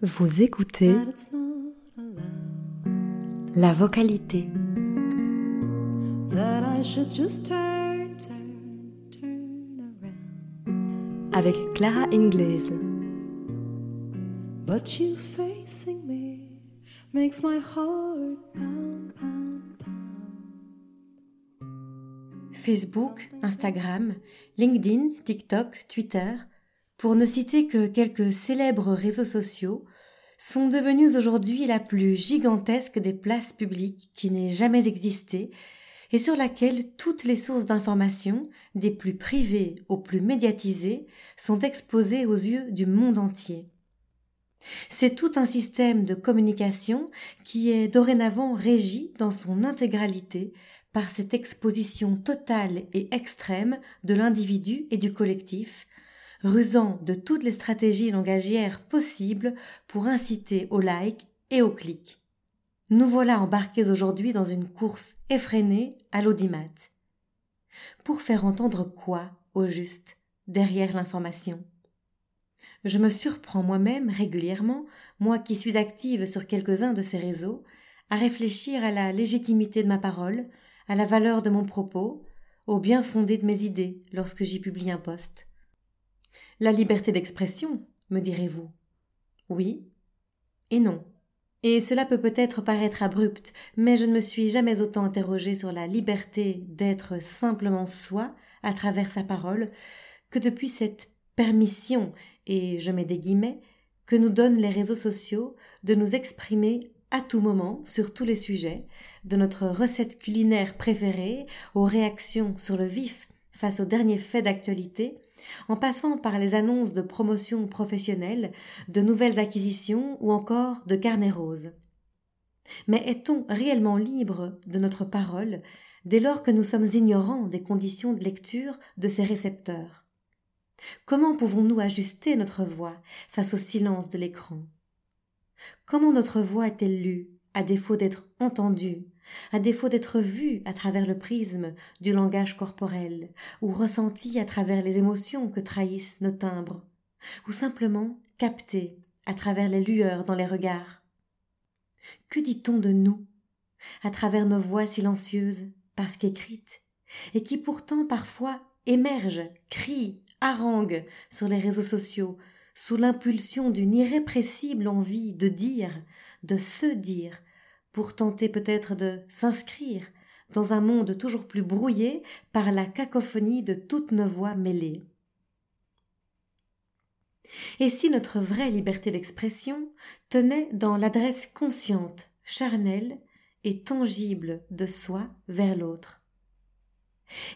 Vous écoutez that it's not allowed. la vocalité. That I should just turn, turn, turn around. avec Clara Ingles. But you facing me makes my heart pound, pound, pound. Facebook, Instagram, LinkedIn, TikTok, Twitter, pour ne citer que quelques célèbres réseaux sociaux, sont devenus aujourd'hui la plus gigantesque des places publiques qui n'ait jamais existé et sur laquelle toutes les sources d'information, des plus privées aux plus médiatisées, sont exposées aux yeux du monde entier. C'est tout un système de communication qui est dorénavant régi dans son intégralité par cette exposition totale et extrême de l'individu et du collectif, rusant de toutes les stratégies langagières possibles pour inciter au like et au clic. Nous voilà embarqués aujourd'hui dans une course effrénée à l'audimat. Pour faire entendre quoi, au juste, derrière l'information? Je me surprends moi-même régulièrement, moi qui suis active sur quelques-uns de ces réseaux, à réfléchir à la légitimité de ma parole, à la valeur de mon propos, au bien fondé de mes idées lorsque j'y publie un poste. La liberté d'expression, me direz-vous. Oui et non. Et cela peut peut-être paraître abrupt, mais je ne me suis jamais autant interrogée sur la liberté d'être simplement soi à travers sa parole que depuis cette permission, et je mets des guillemets, que nous donnent les réseaux sociaux de nous exprimer à tout moment sur tous les sujets, de notre recette culinaire préférée aux réactions sur le vif face aux derniers faits d'actualité, en passant par les annonces de promotion professionnelle, de nouvelles acquisitions ou encore de carnet rose. Mais est-on réellement libre de notre parole dès lors que nous sommes ignorants des conditions de lecture de ces récepteurs? Comment pouvons-nous ajuster notre voix face au silence de l'écran? Comment notre voix est-elle lue, à défaut d'être entendue, à défaut d'être vue à travers le prisme du langage corporel, ou ressentie à travers les émotions que trahissent nos timbres, ou simplement captée à travers les lueurs dans les regards. Que dit-on de nous, à travers nos voix silencieuses, parce qu'écrites, et qui pourtant parfois émergent, crient, haranguent sur les réseaux sociaux, sous l'impulsion d'une irrépressible envie de dire, de se dire, pour tenter peut-être de s'inscrire dans un monde toujours plus brouillé par la cacophonie de toutes nos voix mêlées. Et si notre vraie liberté d'expression tenait dans l'adresse consciente, charnelle et tangible de soi vers l'autre?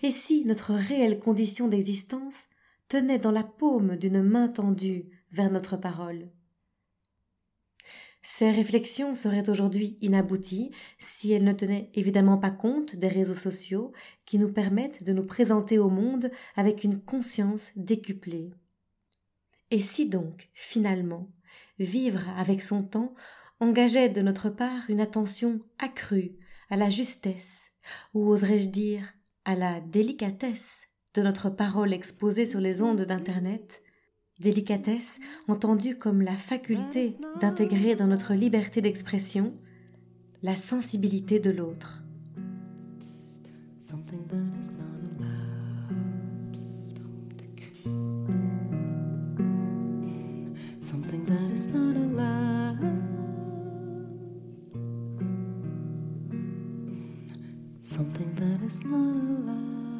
Et si notre réelle condition d'existence tenait dans la paume d'une main tendue vers notre parole? Ces réflexions seraient aujourd'hui inabouties si elles ne tenaient évidemment pas compte des réseaux sociaux qui nous permettent de nous présenter au monde avec une conscience décuplée. Et si donc, finalement, vivre avec son temps engageait de notre part une attention accrue à la justesse, ou oserais-je dire à la délicatesse de notre parole exposée sur les ondes d'Internet, délicatesse entendue comme la faculté d'intégrer dans notre liberté d'expression la sensibilité de l'autre. Something that is not allowed.